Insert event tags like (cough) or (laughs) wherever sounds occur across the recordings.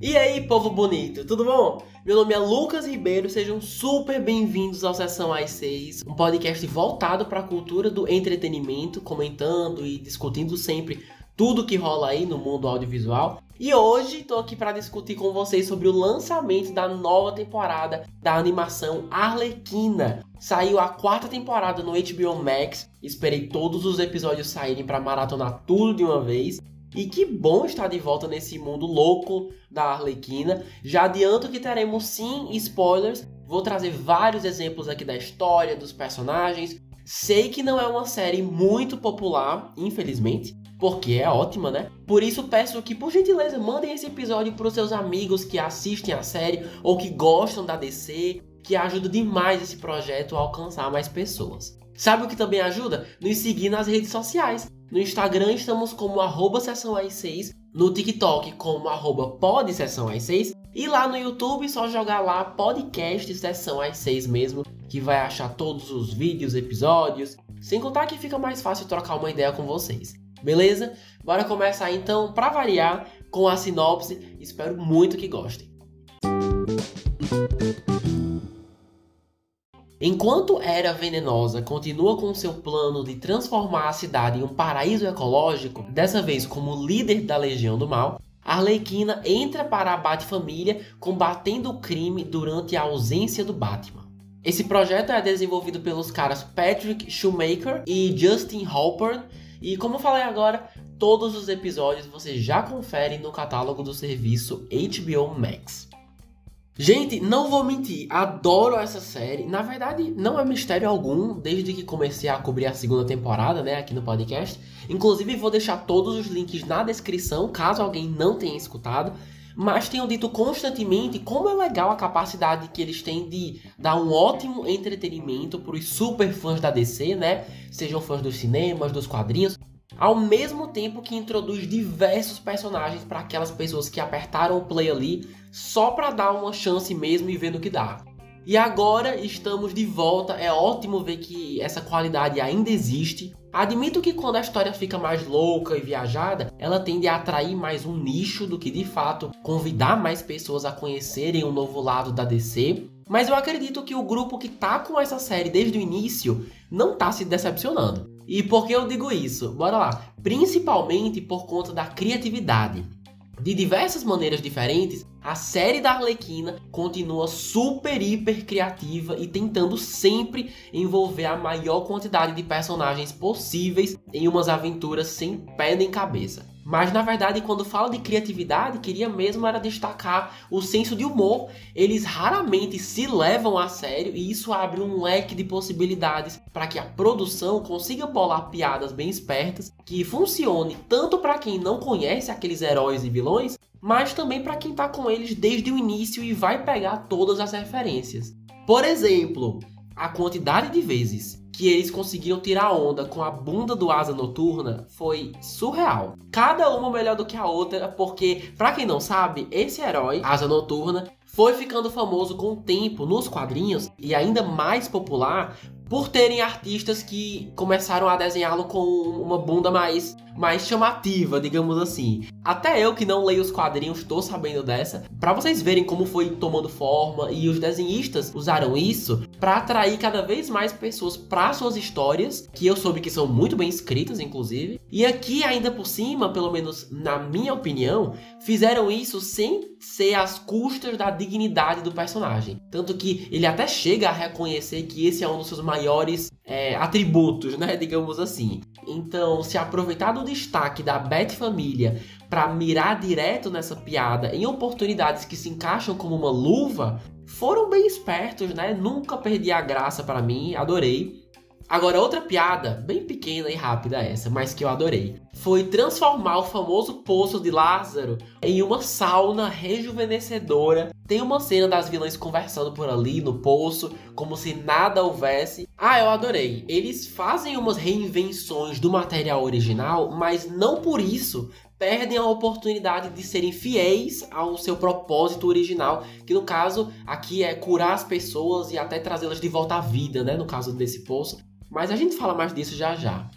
E aí, povo bonito, tudo bom? Meu nome é Lucas Ribeiro, sejam super bem-vindos ao Sessão às 6, um podcast voltado para a cultura do entretenimento, comentando e discutindo sempre tudo que rola aí no mundo audiovisual. E hoje estou aqui para discutir com vocês sobre o lançamento da nova temporada da animação Arlequina. Saiu a quarta temporada no HBO Max. Esperei todos os episódios saírem para maratonar tudo de uma vez. E que bom estar de volta nesse mundo louco da Arlequina. Já adianto que teremos sim spoilers. Vou trazer vários exemplos aqui da história, dos personagens. Sei que não é uma série muito popular, infelizmente, porque é ótima, né? Por isso peço que, por gentileza, mandem esse episódio para os seus amigos que assistem a série ou que gostam da DC, que ajuda demais esse projeto a alcançar mais pessoas. Sabe o que também ajuda? Nos seguir nas redes sociais. No Instagram estamos como arroba sessão 6, no TikTok como arroba pod sessão 6 e lá no YouTube só jogar lá podcast sessão 6 mesmo, que vai achar todos os vídeos, episódios, sem contar que fica mais fácil trocar uma ideia com vocês. Beleza? Bora começar então, para variar, com a sinopse. Espero muito que gostem. Enquanto Era Venenosa continua com seu plano de transformar a cidade em um paraíso ecológico, dessa vez como líder da Legião do Mal, Arlequina entra para a Bat-família combatendo o crime durante a ausência do Batman. Esse projeto é desenvolvido pelos caras Patrick Shoemaker e Justin Halpern e como falei agora, todos os episódios você já confere no catálogo do serviço HBO Max. Gente, não vou mentir, adoro essa série. Na verdade, não é mistério algum desde que comecei a cobrir a segunda temporada, né, aqui no podcast. Inclusive, vou deixar todos os links na descrição, caso alguém não tenha escutado. Mas tenho dito constantemente como é legal a capacidade que eles têm de dar um ótimo entretenimento para os super fãs da DC, né? Sejam fãs dos cinemas, dos quadrinhos, ao mesmo tempo que introduz diversos personagens para aquelas pessoas que apertaram o play ali só para dar uma chance mesmo e ver no que dá. E agora estamos de volta, é ótimo ver que essa qualidade ainda existe. Admito que quando a história fica mais louca e viajada, ela tende a atrair mais um nicho do que de fato convidar mais pessoas a conhecerem um novo lado da DC. Mas eu acredito que o grupo que tá com essa série desde o início não tá se decepcionando. E por que eu digo isso? Bora lá. Principalmente por conta da criatividade. De diversas maneiras diferentes, a série da Arlequina continua super hiper criativa e tentando sempre envolver a maior quantidade de personagens possíveis em umas aventuras sem pé nem cabeça. Mas na verdade, quando falo de criatividade, queria mesmo era destacar o senso de humor. Eles raramente se levam a sério e isso abre um leque de possibilidades para que a produção consiga bolar piadas bem espertas que funcione tanto para quem não conhece aqueles heróis e vilões, mas também para quem está com eles desde o início e vai pegar todas as referências. Por exemplo, a quantidade de vezes que eles conseguiram tirar onda com a bunda do Asa Noturna foi surreal. Cada uma melhor do que a outra, porque, para quem não sabe, esse herói, Asa Noturna, foi ficando famoso com o tempo nos quadrinhos e ainda mais popular por terem artistas que começaram a desenhá-lo com uma bunda mais, mais chamativa, digamos assim. Até eu que não leio os quadrinhos estou sabendo dessa, para vocês verem como foi tomando forma e os desenhistas usaram isso para atrair cada vez mais pessoas para suas histórias, que eu soube que são muito bem escritas inclusive. E aqui ainda por cima, pelo menos na minha opinião, fizeram isso sem ser às custas da dignidade do personagem. Tanto que ele até chega a reconhecer que esse é um dos seus maiores maiores é, atributos, né? Digamos assim. Então, se aproveitar do destaque da Beth Família para mirar direto nessa piada em oportunidades que se encaixam como uma luva, foram bem espertos, né? Nunca perdi a graça para mim, adorei. Agora, outra piada, bem pequena e rápida essa, mas que eu adorei, foi transformar o famoso poço de Lázaro em uma sauna rejuvenescedora. Tem uma cena das vilãs conversando por ali no poço, como se nada houvesse. Ah, eu adorei. Eles fazem umas reinvenções do material original, mas não por isso perdem a oportunidade de serem fiéis ao seu propósito original, que no caso aqui é curar as pessoas e até trazê-las de volta à vida, né, no caso desse poço. Mas a gente fala mais disso já já.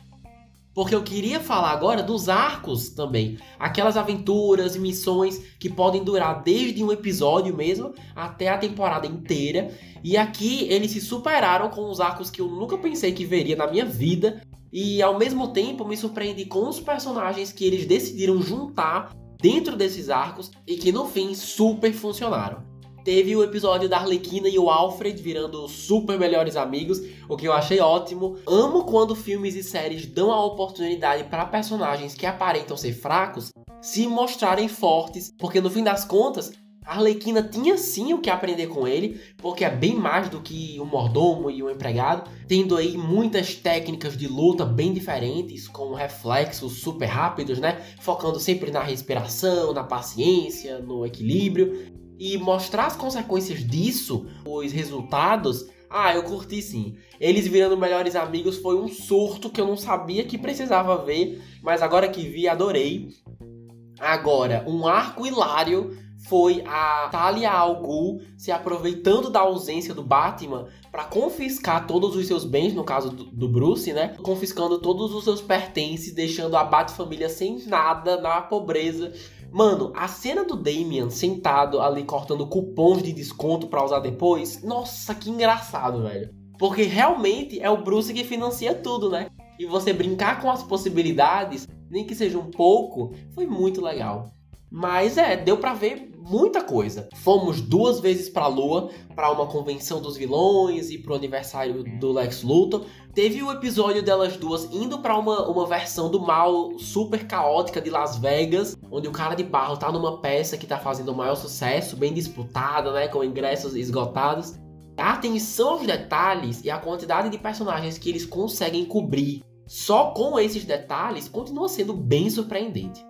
Porque eu queria falar agora dos arcos também. Aquelas aventuras e missões que podem durar desde um episódio mesmo até a temporada inteira. E aqui eles se superaram com os arcos que eu nunca pensei que veria na minha vida. E ao mesmo tempo me surpreendi com os personagens que eles decidiram juntar dentro desses arcos e que no fim super funcionaram. Teve o episódio da Arlequina e o Alfred virando super melhores amigos, o que eu achei ótimo. Amo quando filmes e séries dão a oportunidade para personagens que aparentam ser fracos se mostrarem fortes, porque no fim das contas, a Arlequina tinha sim o que aprender com ele, porque é bem mais do que um mordomo e um empregado, tendo aí muitas técnicas de luta bem diferentes, com reflexos super rápidos, né? Focando sempre na respiração, na paciência, no equilíbrio e mostrar as consequências disso, os resultados, ah, eu curti sim. Eles virando melhores amigos foi um surto que eu não sabia que precisava ver, mas agora que vi, adorei. Agora, um arco hilário foi a Talia al Ghul se aproveitando da ausência do Batman para confiscar todos os seus bens, no caso do, Bruce, né? Confiscando todos os seus pertences, deixando a Bat-família sem nada, na pobreza. Mano, a cena do Damian sentado ali cortando cupons de desconto para usar depois, nossa, que engraçado, velho. Porque realmente é o Bruce que financia tudo, né? E você brincar com as possibilidades, nem que seja um pouco, foi muito legal. Mas é, deu para ver muita coisa. Fomos duas vezes para a Lua, para uma convenção dos vilões e pro aniversário do Lex Luthor. Teve o episódio delas duas indo para uma, uma versão do mal super caótica de Las Vegas, onde o cara de barro tá numa peça que tá fazendo o maior sucesso, bem disputada, né, com ingressos esgotados. A atenção aos detalhes e a quantidade de personagens que eles conseguem cobrir só com esses detalhes continua sendo bem surpreendente.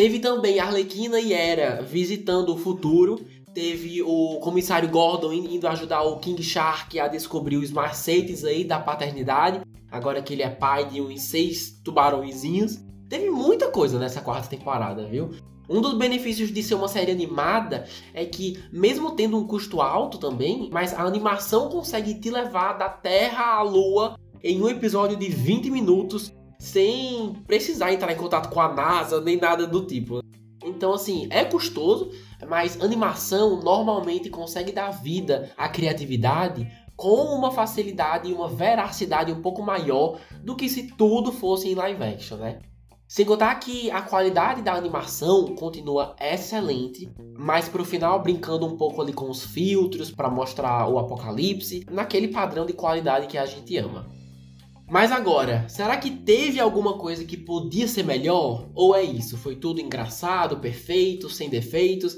Teve também Arlequina e Hera visitando o futuro. Teve o comissário Gordon indo ajudar o King Shark a descobrir os macetes aí da paternidade. Agora que ele é pai de uns seis tubarõezinhos. Teve muita coisa nessa quarta temporada, viu? Um dos benefícios de ser uma série animada é que, mesmo tendo um custo alto também, mas a animação consegue te levar da Terra à Lua em um episódio de 20 minutos sem precisar entrar em contato com a NASA nem nada do tipo. Então, assim, é custoso, mas animação normalmente consegue dar vida à criatividade com uma facilidade e uma veracidade um pouco maior do que se tudo fosse em live action, né? Sem contar que a qualidade da animação continua excelente, mas pro final brincando um pouco ali com os filtros para mostrar o apocalipse, naquele padrão de qualidade que a gente ama. Mas agora, será que teve alguma coisa que podia ser melhor? Ou é isso? Foi tudo engraçado, perfeito, sem defeitos?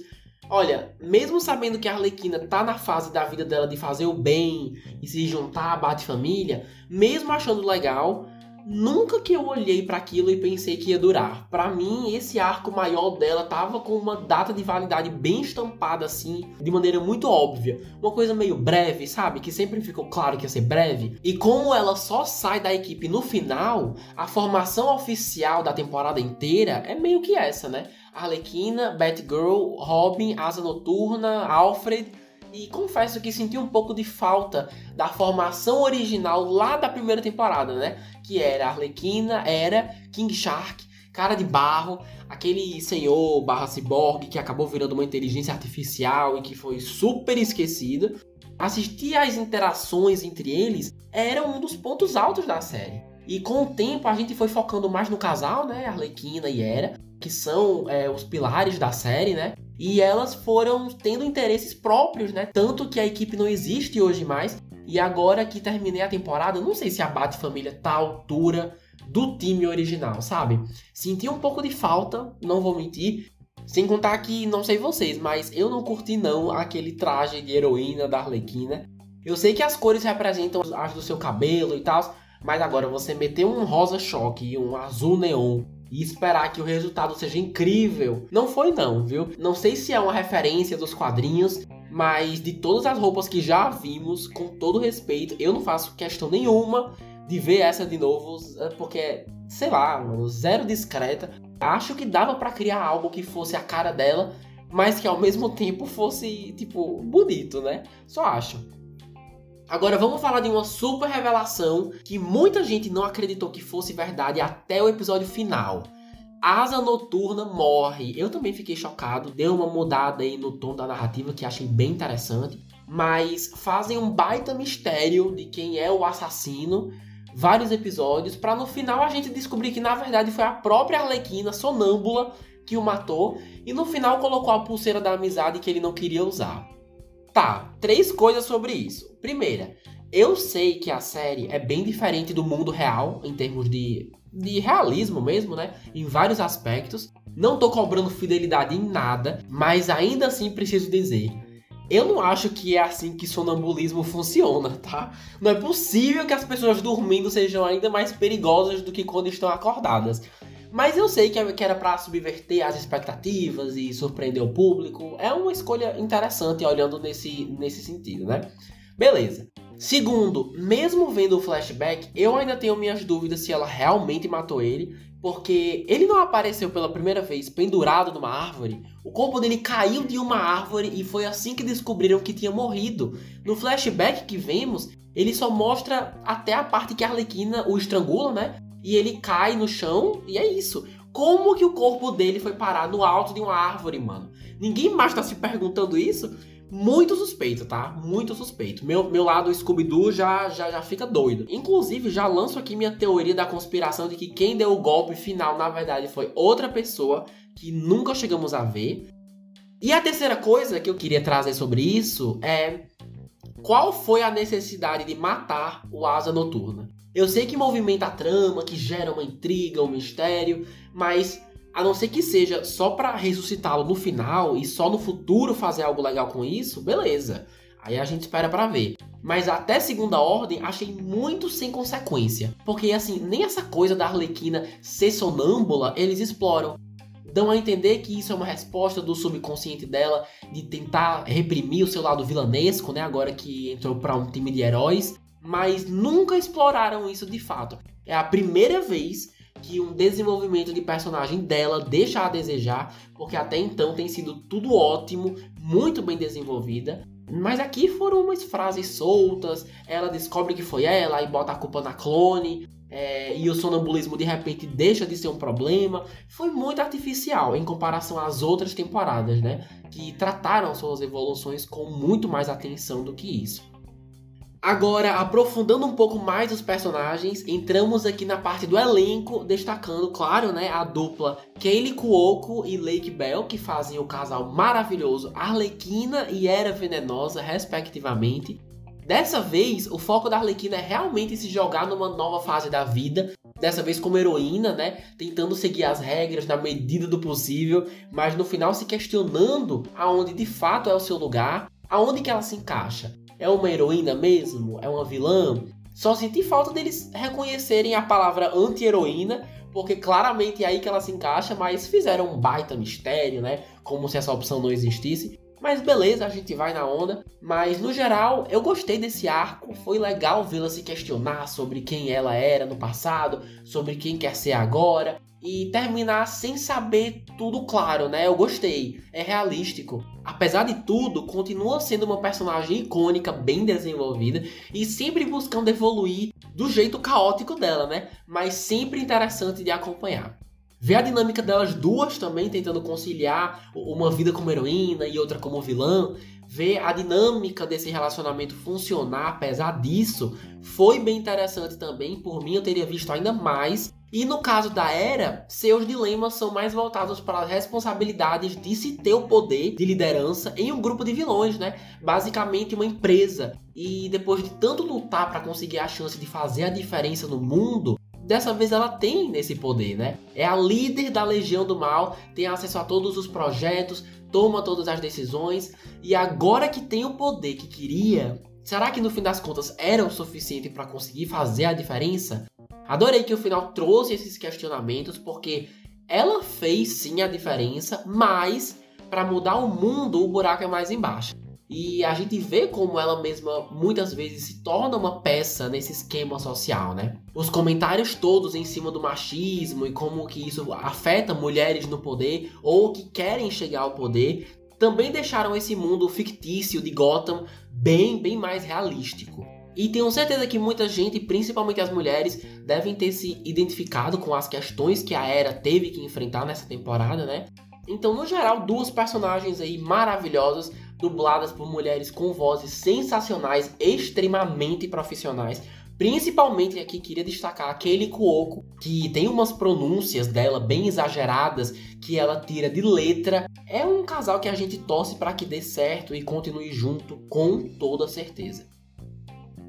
Olha, mesmo sabendo que a Arlequina tá na fase da vida dela de fazer o bem e se juntar à Bate-Família, mesmo achando legal, Nunca que eu olhei para aquilo e pensei que ia durar. Para mim, esse arco maior dela tava com uma data de validade bem estampada assim, de maneira muito óbvia. Uma coisa meio breve, sabe? Que sempre ficou claro que ia ser breve. E como ela só sai da equipe no final, a formação oficial da temporada inteira é meio que essa, né? Arlequina, Batgirl, Robin, Asa Noturna, Alfred e confesso que senti um pouco de falta da formação original lá da primeira temporada, né? Que era Arlequina, era King Shark, Cara de Barro, aquele senhor barra cyborg que acabou virando uma inteligência artificial e que foi super esquecido. Assistir às interações entre eles era um dos pontos altos da série. E com o tempo a gente foi focando mais no casal, né? Arlequina e Era, que são é, os pilares da série, né? E elas foram tendo interesses próprios, né? Tanto que a equipe não existe hoje mais. E agora que terminei a temporada, não sei se a Bat Família tá à altura do time original, sabe? Senti um pouco de falta, não vou mentir. Sem contar que, não sei vocês, mas eu não curti não aquele traje de heroína da Arlequina. Eu sei que as cores representam as do seu cabelo e tal, mas agora você meter um rosa choque e um azul neon e esperar que o resultado seja incrível, não foi não, viu? Não sei se é uma referência dos quadrinhos, mas de todas as roupas que já vimos, com todo respeito, eu não faço questão nenhuma de ver essa de novo, é porque, sei lá, zero discreta. Acho que dava para criar algo que fosse a cara dela, mas que ao mesmo (laughs) tempo fosse, tipo, bonito, né? Só acho. Agora vamos falar de uma super revelação que muita gente não acreditou que fosse verdade até o episódio final. Asa Noturna morre. Eu também fiquei chocado, deu uma mudada aí no tom da narrativa que achei bem interessante, mas fazem um baita mistério de quem é o assassino, vários episódios, para no final a gente descobrir que na verdade foi a própria Arlequina sonâmbula que o matou e no final colocou a pulseira da amizade que ele não queria usar. Tá, três coisas sobre isso. Primeira, eu sei que a série é bem diferente do mundo real em termos de de realismo mesmo, né? Em vários aspectos. Não tô cobrando fidelidade em nada, mas ainda assim preciso dizer. Eu não acho que é assim que sonambulismo funciona, tá? Não é possível que as pessoas dormindo sejam ainda mais perigosas do que quando estão acordadas. Mas eu sei que é, era para subverter as expectativas e surpreender o público. É uma escolha interessante olhando nesse, nesse sentido, né? Beleza. Segundo, mesmo vendo o flashback, eu ainda tenho minhas dúvidas se ela realmente matou ele, porque ele não apareceu pela primeira vez pendurado numa árvore. O corpo dele caiu de uma árvore e foi assim que descobriram que tinha morrido. No flashback que vemos, ele só mostra até a parte que a Arlequina o estrangula, né? E ele cai no chão e é isso. Como que o corpo dele foi parar no alto de uma árvore, mano? Ninguém mais tá se perguntando isso? muito suspeito, tá? Muito suspeito. Meu, meu lado Scooby-Doo já, já, já fica doido. Inclusive, já lanço aqui minha teoria da conspiração de que quem deu o golpe final, na verdade, foi outra pessoa que nunca chegamos a ver. E a terceira coisa que eu queria trazer sobre isso é qual foi a necessidade de matar o Asa Noturna? Eu sei que movimenta a trama, que gera uma intriga, um mistério, mas a não ser que seja só para ressuscitá-lo no final e só no futuro fazer algo legal com isso, beleza. Aí a gente espera para ver. Mas até segunda ordem achei muito sem consequência. Porque assim, nem essa coisa da Arlequina ser sonâmbula eles exploram. Dão a entender que isso é uma resposta do subconsciente dela de tentar reprimir o seu lado vilanesco, né? Agora que entrou para um time de heróis. Mas nunca exploraram isso de fato. É a primeira vez que um desenvolvimento de personagem dela deixa a desejar, porque até então tem sido tudo ótimo, muito bem desenvolvida. Mas aqui foram umas frases soltas, ela descobre que foi ela e bota a culpa na clone, é, e o sonambulismo de repente deixa de ser um problema. Foi muito artificial em comparação às outras temporadas, né? Que trataram suas evoluções com muito mais atenção do que isso. Agora, aprofundando um pouco mais os personagens, entramos aqui na parte do elenco, destacando, claro, né, a dupla Kaylee Cuoco e Lake Bell, que fazem o casal maravilhoso Arlequina e Era Venenosa, respectivamente. Dessa vez, o foco da Arlequina é realmente se jogar numa nova fase da vida, dessa vez como heroína, né, tentando seguir as regras na medida do possível, mas no final se questionando aonde de fato é o seu lugar, aonde que ela se encaixa. É uma heroína mesmo? É uma vilã? Só senti falta deles reconhecerem a palavra anti-heroína, porque claramente é aí que ela se encaixa, mas fizeram um baita mistério, né? Como se essa opção não existisse. Mas beleza, a gente vai na onda. Mas no geral, eu gostei desse arco. Foi legal vê-la se questionar sobre quem ela era no passado, sobre quem quer ser agora e terminar sem saber tudo claro, né? Eu gostei, é realístico. Apesar de tudo, continua sendo uma personagem icônica, bem desenvolvida e sempre buscando evoluir do jeito caótico dela, né? Mas sempre interessante de acompanhar. Ver a dinâmica delas duas também tentando conciliar uma vida como heroína e outra como vilã, ver a dinâmica desse relacionamento funcionar apesar disso, foi bem interessante também. Por mim, eu teria visto ainda mais e no caso da Era, seus dilemas são mais voltados para as responsabilidades de se ter o poder de liderança em um grupo de vilões, né? Basicamente uma empresa. E depois de tanto lutar para conseguir a chance de fazer a diferença no mundo, dessa vez ela tem esse poder, né? É a líder da Legião do Mal, tem acesso a todos os projetos, toma todas as decisões e agora que tem o poder que queria, será que no fim das contas era o suficiente para conseguir fazer a diferença? Adorei que o final trouxe esses questionamentos, porque ela fez sim a diferença, mas para mudar o mundo, o buraco é mais embaixo. E a gente vê como ela mesma muitas vezes se torna uma peça nesse esquema social, né? Os comentários todos em cima do machismo e como que isso afeta mulheres no poder ou que querem chegar ao poder também deixaram esse mundo fictício de Gotham bem, bem mais realístico. E tenho certeza que muita gente, principalmente as mulheres, devem ter se identificado com as questões que a Era teve que enfrentar nessa temporada, né? Então, no geral, duas personagens aí maravilhosas, dubladas por mulheres com vozes sensacionais, extremamente profissionais. Principalmente aqui queria destacar aquele Kuoko, que tem umas pronúncias dela bem exageradas, que ela tira de letra. É um casal que a gente torce para que dê certo e continue junto com toda certeza.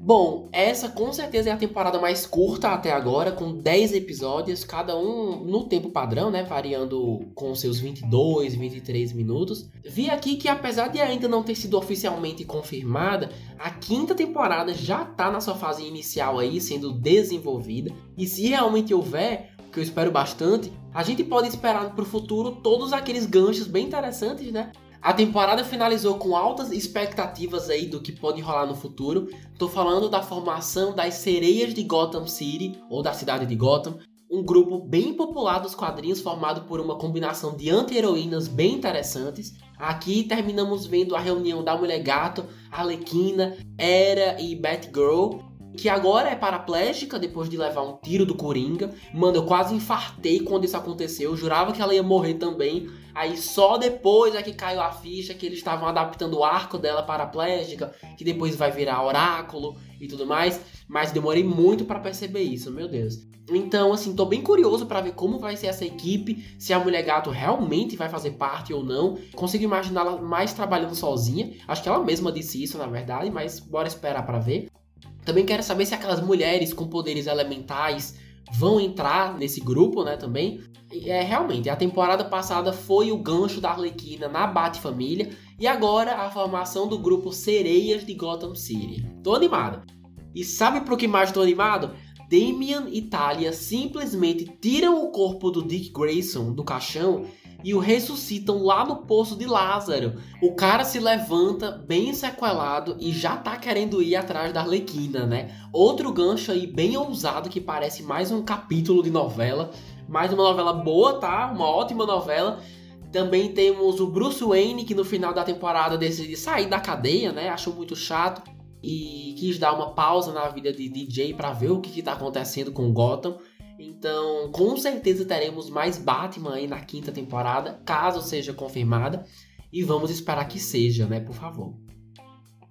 Bom, essa com certeza é a temporada mais curta até agora, com 10 episódios, cada um no tempo padrão, né? Variando com seus 22, 23 minutos. Vi aqui que, apesar de ainda não ter sido oficialmente confirmada, a quinta temporada já tá na sua fase inicial aí, sendo desenvolvida. E se realmente houver, que eu espero bastante, a gente pode esperar para o futuro todos aqueles ganchos bem interessantes, né? A temporada finalizou com altas expectativas aí do que pode rolar no futuro. Tô falando da formação das Sereias de Gotham City, ou da cidade de Gotham, um grupo bem popular dos quadrinhos formado por uma combinação de anti-heroínas bem interessantes. Aqui terminamos vendo a reunião da Mulher Gato, Arlequina, Era e Batgirl, que agora é paraplégica depois de levar um tiro do Coringa. Mano, eu quase infartei quando isso aconteceu. Eu jurava que ela ia morrer também. Aí só depois é que caiu a ficha que eles estavam adaptando o arco dela paraplégica, que depois vai virar oráculo e tudo mais. Mas demorei muito para perceber isso, meu Deus. Então, assim, tô bem curioso para ver como vai ser essa equipe, se a Mulher Gato realmente vai fazer parte ou não. Consigo imaginá-la mais trabalhando sozinha. Acho que ela mesma disse isso, na verdade, mas bora esperar para ver. Também quero saber se aquelas mulheres com poderes elementais vão entrar nesse grupo, né, também. É realmente, a temporada passada foi o gancho da Arlequina na Bat-Família e agora a formação do grupo Sereias de Gotham City. Tô animado. E sabe pro que mais tô animado? Damian e Talia simplesmente tiram o corpo do Dick Grayson do caixão e o ressuscitam lá no poço de Lázaro. O cara se levanta bem sequelado e já tá querendo ir atrás da Arlequina, né? Outro gancho aí bem ousado que parece mais um capítulo de novela. Mais uma novela boa, tá? Uma ótima novela. Também temos o Bruce Wayne, que no final da temporada decide sair da cadeia, né? Achou muito chato e quis dar uma pausa na vida de DJ para ver o que, está acontecendo com Gotham. Então, com certeza teremos mais Batman aí na quinta temporada, caso seja confirmada. E vamos esperar que seja, né, por favor.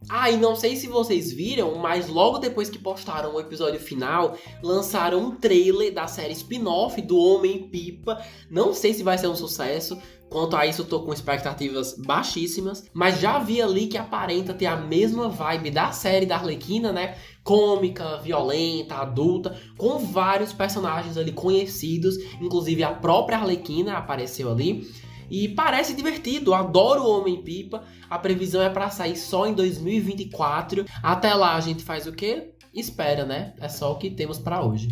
Ah, e não sei se vocês viram, mas logo depois que postaram o episódio final, lançaram um trailer da série spin-off do Homem-Pipa. Não sei se vai ser um sucesso, quanto a isso eu tô com expectativas baixíssimas, mas já vi ali que aparenta ter a mesma vibe da série da Arlequina, né? Cômica, violenta, adulta, com vários personagens ali conhecidos, inclusive a própria Arlequina apareceu ali. E parece divertido, adoro o Homem-Pipa. A previsão é para sair só em 2024. Até lá a gente faz o quê? Espera, né? É só o que temos para hoje.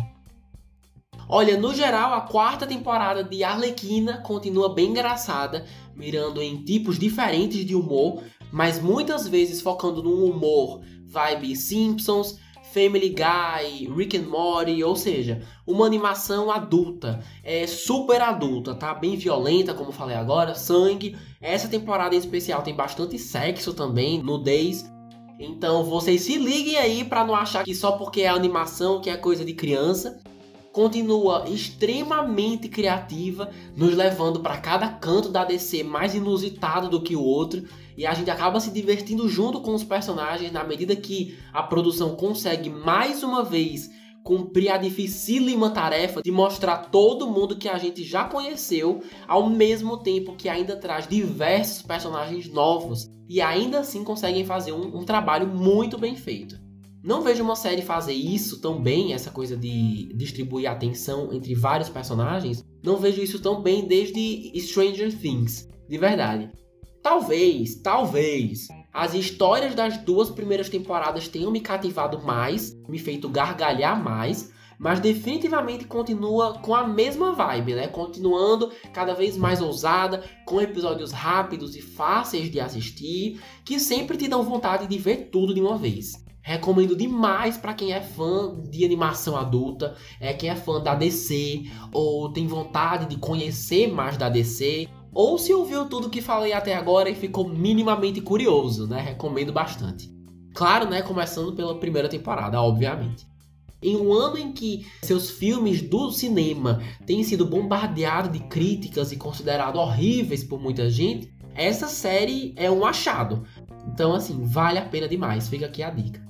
Olha, no geral, a quarta temporada de Arlequina continua bem engraçada, mirando em tipos diferentes de humor, mas muitas vezes focando num humor vibe Simpsons, Family Guy, Rick and Morty, ou seja, uma animação adulta, é super adulta, tá? Bem violenta, como falei agora, sangue. Essa temporada em especial tem bastante sexo também, nudez. Então vocês se liguem aí para não achar que só porque é animação que é coisa de criança. Continua extremamente criativa, nos levando para cada canto da DC mais inusitado do que o outro e a gente acaba se divertindo junto com os personagens na medida que a produção consegue mais uma vez cumprir a dificílima tarefa de mostrar todo mundo que a gente já conheceu, ao mesmo tempo que ainda traz diversos personagens novos e ainda assim conseguem fazer um, um trabalho muito bem feito. Não vejo uma série fazer isso tão bem, essa coisa de distribuir atenção entre vários personagens. Não vejo isso tão bem desde Stranger Things, de verdade. Talvez, talvez, as histórias das duas primeiras temporadas tenham me cativado mais, me feito gargalhar mais, mas definitivamente continua com a mesma vibe, né? Continuando cada vez mais ousada, com episódios rápidos e fáceis de assistir, que sempre te dão vontade de ver tudo de uma vez. Recomendo demais para quem é fã de animação adulta, é quem é fã da DC ou tem vontade de conhecer mais da DC ou se ouviu tudo que falei até agora e ficou minimamente curioso, né? Recomendo bastante. Claro, né, começando pela primeira temporada, obviamente. Em um ano em que seus filmes do cinema têm sido bombardeados de críticas e considerados horríveis por muita gente, essa série é um achado. Então, assim, vale a pena demais. Fica aqui a dica.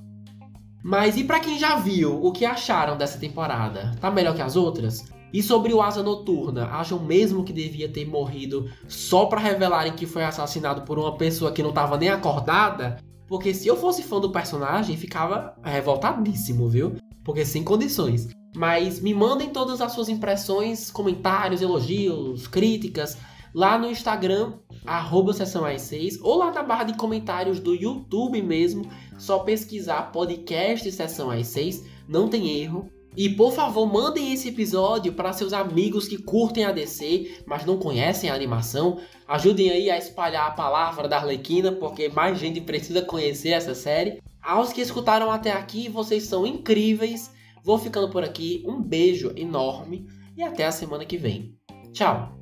Mas e para quem já viu, o que acharam dessa temporada? Tá melhor que as outras? E sobre o Asa Noturna, acham mesmo que devia ter morrido só para revelarem que foi assassinado por uma pessoa que não tava nem acordada? Porque se eu fosse fã do personagem, ficava revoltadíssimo, viu? Porque sem condições. Mas me mandem todas as suas impressões, comentários, elogios, críticas lá no Instagram, arroba Sessão 6, ou lá na barra de comentários do YouTube mesmo, só pesquisar podcast Sessão 6, não tem erro. E por favor, mandem esse episódio para seus amigos que curtem a DC, mas não conhecem a animação. Ajudem aí a espalhar a palavra da Arlequina, porque mais gente precisa conhecer essa série. Aos que escutaram até aqui, vocês são incríveis. Vou ficando por aqui. Um beijo enorme e até a semana que vem. Tchau!